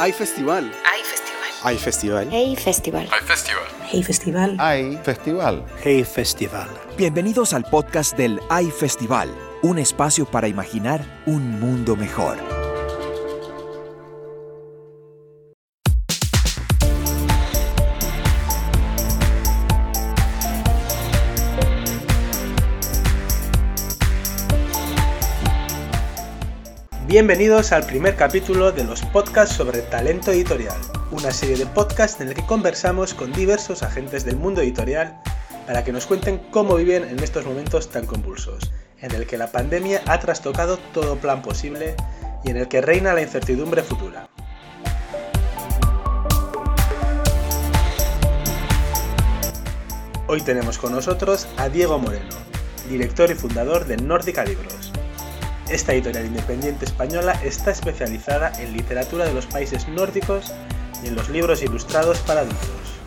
Hay festival. Hay festival. Hay festival. Hey Festival. Hay festival. Hey Festival. Hay festival. Hey Festival. Bienvenidos al podcast del AI Festival, un espacio para imaginar un mundo mejor. Bienvenidos al primer capítulo de los podcasts sobre talento editorial, una serie de podcasts en el que conversamos con diversos agentes del mundo editorial para que nos cuenten cómo viven en estos momentos tan convulsos, en el que la pandemia ha trastocado todo plan posible y en el que reina la incertidumbre futura. Hoy tenemos con nosotros a Diego Moreno, director y fundador de Nórdica Libros. Esta editorial independiente española está especializada en literatura de los países nórdicos y en los libros ilustrados para adultos.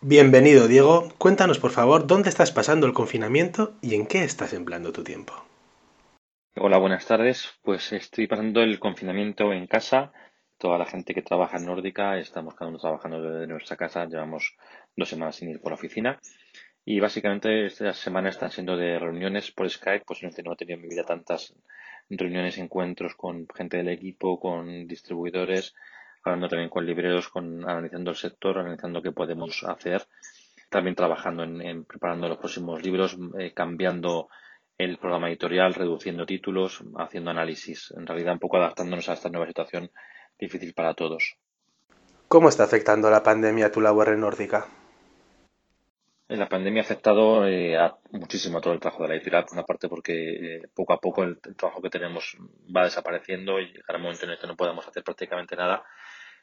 Bienvenido Diego, cuéntanos por favor dónde estás pasando el confinamiento y en qué estás empleando tu tiempo. Hola, buenas tardes. Pues estoy pasando el confinamiento en casa. Toda la gente que trabaja en Nórdica, estamos cada uno trabajando desde nuestra casa. Llevamos dos semanas sin ir por la oficina. Y básicamente estas semanas están siendo de reuniones por Skype. Pues no he tenido en mi vida tantas reuniones, encuentros con gente del equipo, con distribuidores, hablando también con libreros, con, analizando el sector, analizando qué podemos hacer. También trabajando en, preparando los próximos libros, eh, cambiando el programa editorial, reduciendo títulos, haciendo análisis, en realidad un poco adaptándonos a esta nueva situación difícil para todos. ¿Cómo está afectando la pandemia a tu labor en Nórdica? La pandemia ha afectado eh, a muchísimo a todo el trabajo de la editorial, por una parte porque eh, poco a poco el, el, trabajo que tenemos va desapareciendo y llegará un momento en el que no podemos hacer prácticamente nada.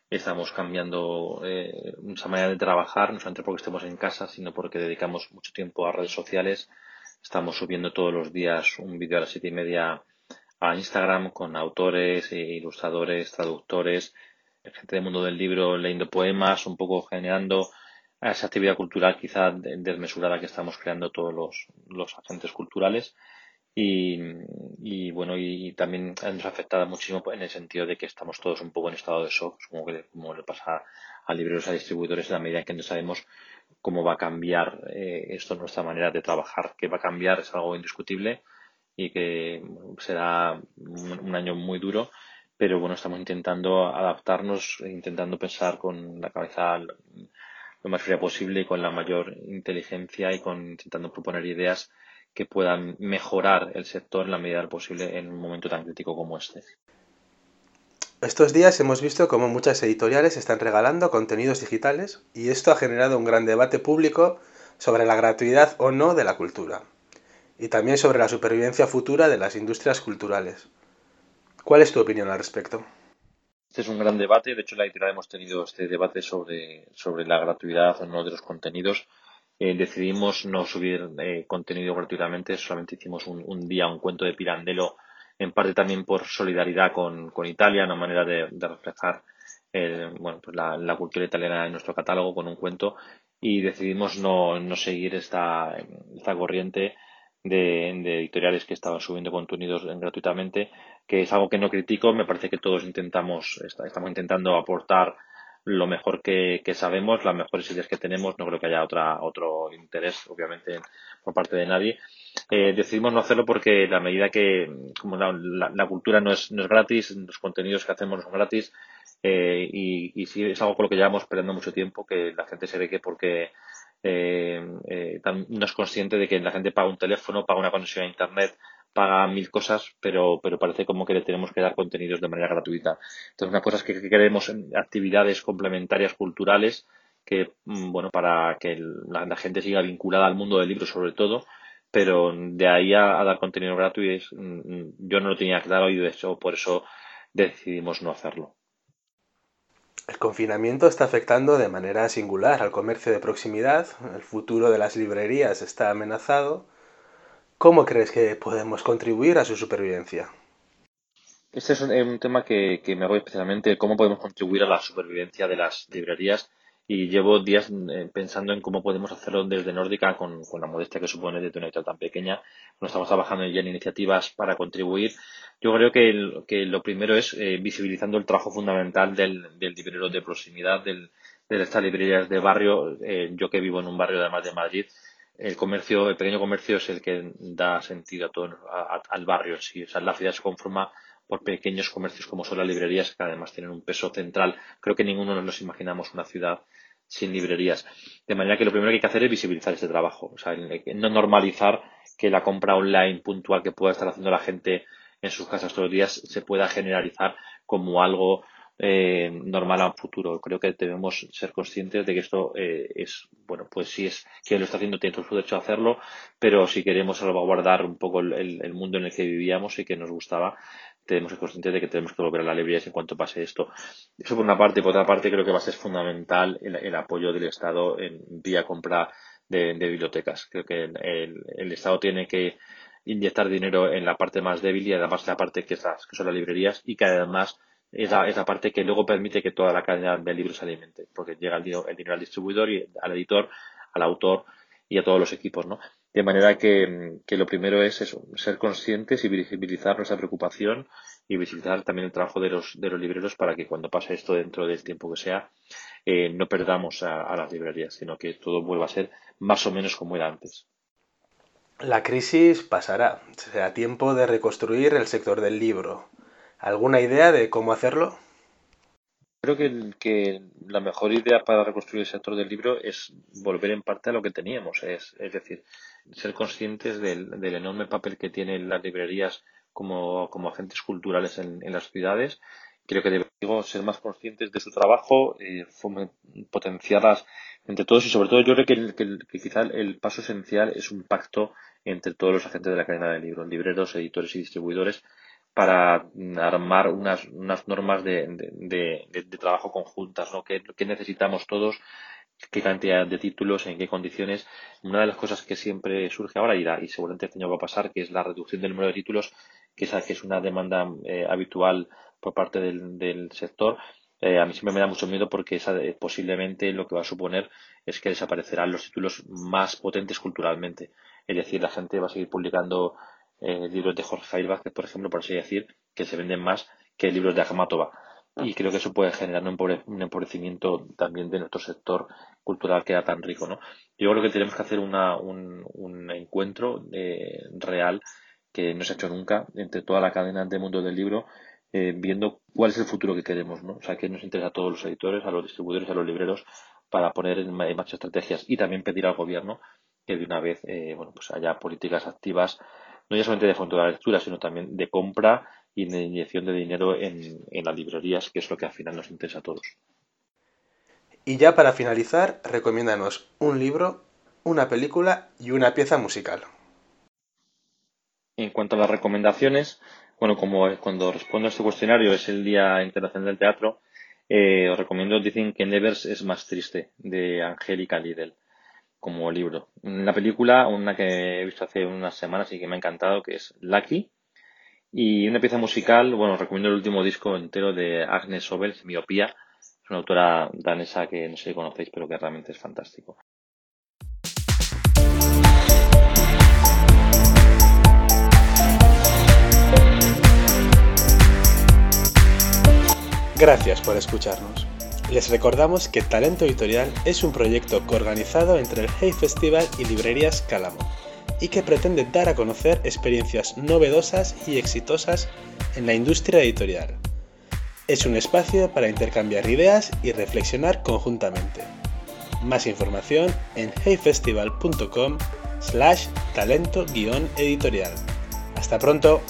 Estamos cambiando eh, nuestra manera de trabajar, no solamente porque estemos en casa, sino porque dedicamos mucho tiempo a redes sociales, Estamos subiendo todos los días un vídeo a las siete y media a Instagram con autores, ilustradores, traductores, gente del mundo del libro leyendo poemas, un poco generando esa actividad cultural quizá desmesurada que estamos creando todos los, los agentes culturales. Y, y, bueno, y también nos afectado muchísimo en el sentido de que estamos todos un poco en estado de shock, como, que, como le pasa a libreros, a distribuidores, en la medida en que no sabemos cómo va a cambiar eh, esto nuestra manera de trabajar. Que va a cambiar es algo indiscutible y que será un, año muy duro, pero bueno, estamos intentando adaptarnos, intentando pensar con la cabeza lo más fría posible con la mayor inteligencia y con intentando proponer ideas que puedan mejorar el sector en la medida del posible en un momento tan crítico como este. Estos días hemos visto cómo muchas editoriales están regalando contenidos digitales y esto ha generado un gran debate público sobre la gratuidad o no de la cultura y también sobre la supervivencia futura de las industrias culturales. ¿Cuál es tu opinión al respecto? Este es un gran debate. De hecho, en la editorial hemos tenido este debate sobre, sobre la gratuidad o no de los contenidos. Eh, decidimos no subir eh, contenido gratuitamente, solamente hicimos un, día un cuento de Pirandello en parte también por solidaridad con, con Italia, una manera de, reflejar el, bueno, pues la, la, cultura italiana en nuestro catálogo con un cuento y decidimos no, no seguir esta, esta corriente de, de, editoriales que estaban subiendo contenidos gratuitamente, que es algo que no critico, me parece que todos intentamos, estamos intentando aportar lo mejor que, sabemos, las mejores ideas que tenemos, no creo que haya otra, otro interés, obviamente, por parte de nadie. Eh, decidimos no hacerlo porque la medida que, como la, la, cultura no es, no es gratis, los contenidos que hacemos no son gratis, eh, y, y sí es algo con lo que llevamos esperando mucho tiempo, que la gente se ve que porque no es consciente de que la gente paga un teléfono, paga una conexión a internet, paga mil cosas, pero, pero parece como que le tenemos que dar contenidos de manera gratuita. Entonces, una cosa es que, que queremos actividades complementarias culturales que, mm, bueno, para que la, gente siga vinculada al mundo del libro sobre todo, pero de ahí a, dar contenido gratuito mm, yo no lo tenía claro y de hecho por eso decidimos no hacerlo. El confinamiento está afectando de manera singular al comercio de proximidad, el futuro de las librerías está amenazado ¿Cómo crees que podemos contribuir a su supervivencia? Este es un, un tema que, que, me hago especialmente, cómo podemos contribuir a la supervivencia de las librerías y llevo días eh, pensando en cómo podemos hacerlo desde Nórdica con, la modestia que supone de una editorial tan pequeña. No estamos trabajando ya en iniciativas para contribuir. Yo creo que, que lo primero es eh, visibilizando el trabajo fundamental del, del librero de proximidad, del, de estas librerías de barrio. Eh, yo que vivo en un barrio además de Madrid, el comercio, el pequeño comercio es el que da sentido a todo, al barrio en sí. O sea, la ciudad se conforma por pequeños comercios como son las librerías, que además tienen un peso central. Creo que ninguno nos imaginamos una ciudad sin librerías. De manera que lo primero que hay que hacer es visibilizar ese trabajo. O sea, no normalizar que la compra online puntual que pueda estar haciendo la gente en sus casas todos los días se pueda generalizar como algo eh, normal a un futuro. Creo que debemos ser conscientes de que esto eh, es, bueno, pues si es quien lo está haciendo tiene todo su derecho a hacerlo, pero si queremos salvaguardar un poco el, mundo en el que vivíamos y que nos gustaba, tenemos que ser conscientes de que tenemos que volver a la librería en cuanto pase esto. Eso por una parte. Por otra parte, creo que va a ser fundamental el, apoyo del Estado en vía compra de, bibliotecas. Creo que el, Estado tiene que inyectar dinero en la parte más débil y además la parte que, que son las librerías y que además es la, parte que luego permite que toda la cadena de libros se alimente, porque llega el, el dinero al distribuidor y al editor, al autor y a todos los equipos, ¿no? De manera que, lo primero es eso, ser conscientes y visibilizar nuestra preocupación y visibilizar también el trabajo de los, de los libreros para que cuando pase esto dentro del tiempo que sea, eh, no perdamos a, las librerías, sino que todo vuelva a ser más o menos como era antes. La crisis pasará. Será tiempo de reconstruir el sector del libro. ¿Alguna idea de cómo hacerlo? Creo que, que, la mejor idea para reconstruir el sector del libro es volver en parte a lo que teníamos, es, es decir, ser conscientes del, del, enorme papel que tienen las librerías como, como agentes culturales en, en, las ciudades. Creo que debemos ser más conscientes de su trabajo, eh, potenciarlas entre todos y sobre todo yo creo que, que, que, quizá el paso esencial es un pacto entre todos los agentes de la cadena del libro, libreros, editores y distribuidores, para armar unas, unas normas de, de, de, trabajo conjuntas, ¿no? ¿Qué, necesitamos todos? ¿Qué cantidad de títulos? ¿En qué condiciones? Una de las cosas que siempre surge ahora y, y seguramente este año va a pasar, que es la reducción del número de títulos, que es, que es una demanda eh, habitual por parte del, del sector. Eh, a mí siempre me da mucho miedo porque esa, eh, posiblemente lo que va a suponer es que desaparecerán los títulos más potentes culturalmente. Es decir, la gente va a seguir publicando eh, libros de Jorge Javier Vázquez, por ejemplo, por así decir, que se venden más que libros de Akhmatova. Y creo que eso puede generar un empobrecimiento también de nuestro sector cultural que era tan rico. ¿no? Yo creo que tenemos que hacer una, un, un encuentro eh, real que no se ha hecho nunca entre toda la cadena del mundo del libro, eh, viendo cuál es el futuro que queremos. ¿no? O sea, que nos interesa a todos los editores, a los distribuidores, a los libreros, para poner en marcha estrategias y también pedir al gobierno que de una vez eh, bueno, pues haya políticas activas no ya solamente de fondo de la lectura, sino también de compra y de inyección de dinero en, las librerías, que es lo que al final nos interesa a todos. Y ya para finalizar, recomiéndanos un libro, una película y una pieza musical. En cuanto a las recomendaciones, bueno, como cuando respondo a este cuestionario es el Día Internacional del Teatro, eh, os recomiendo Dicen que Nevers es más triste, de Angélica Lidl como libro. La película, una que he visto hace unas semanas y que me ha encantado, que es Lucky. Y una pieza musical, bueno, recomiendo el último disco entero de Agnes Obel, Miopía. Es una autora danesa que no sé si conocéis, pero que realmente es fantástico. Gracias por escucharnos. Les recordamos que Talento Editorial es un proyecto coorganizado entre el Hey Festival y Librerías Cálamo y que pretende dar a conocer experiencias novedosas y exitosas en la industria editorial. Es un espacio para intercambiar ideas y reflexionar conjuntamente. Más información en heyfestival.com slash talento-editorial. Hasta pronto.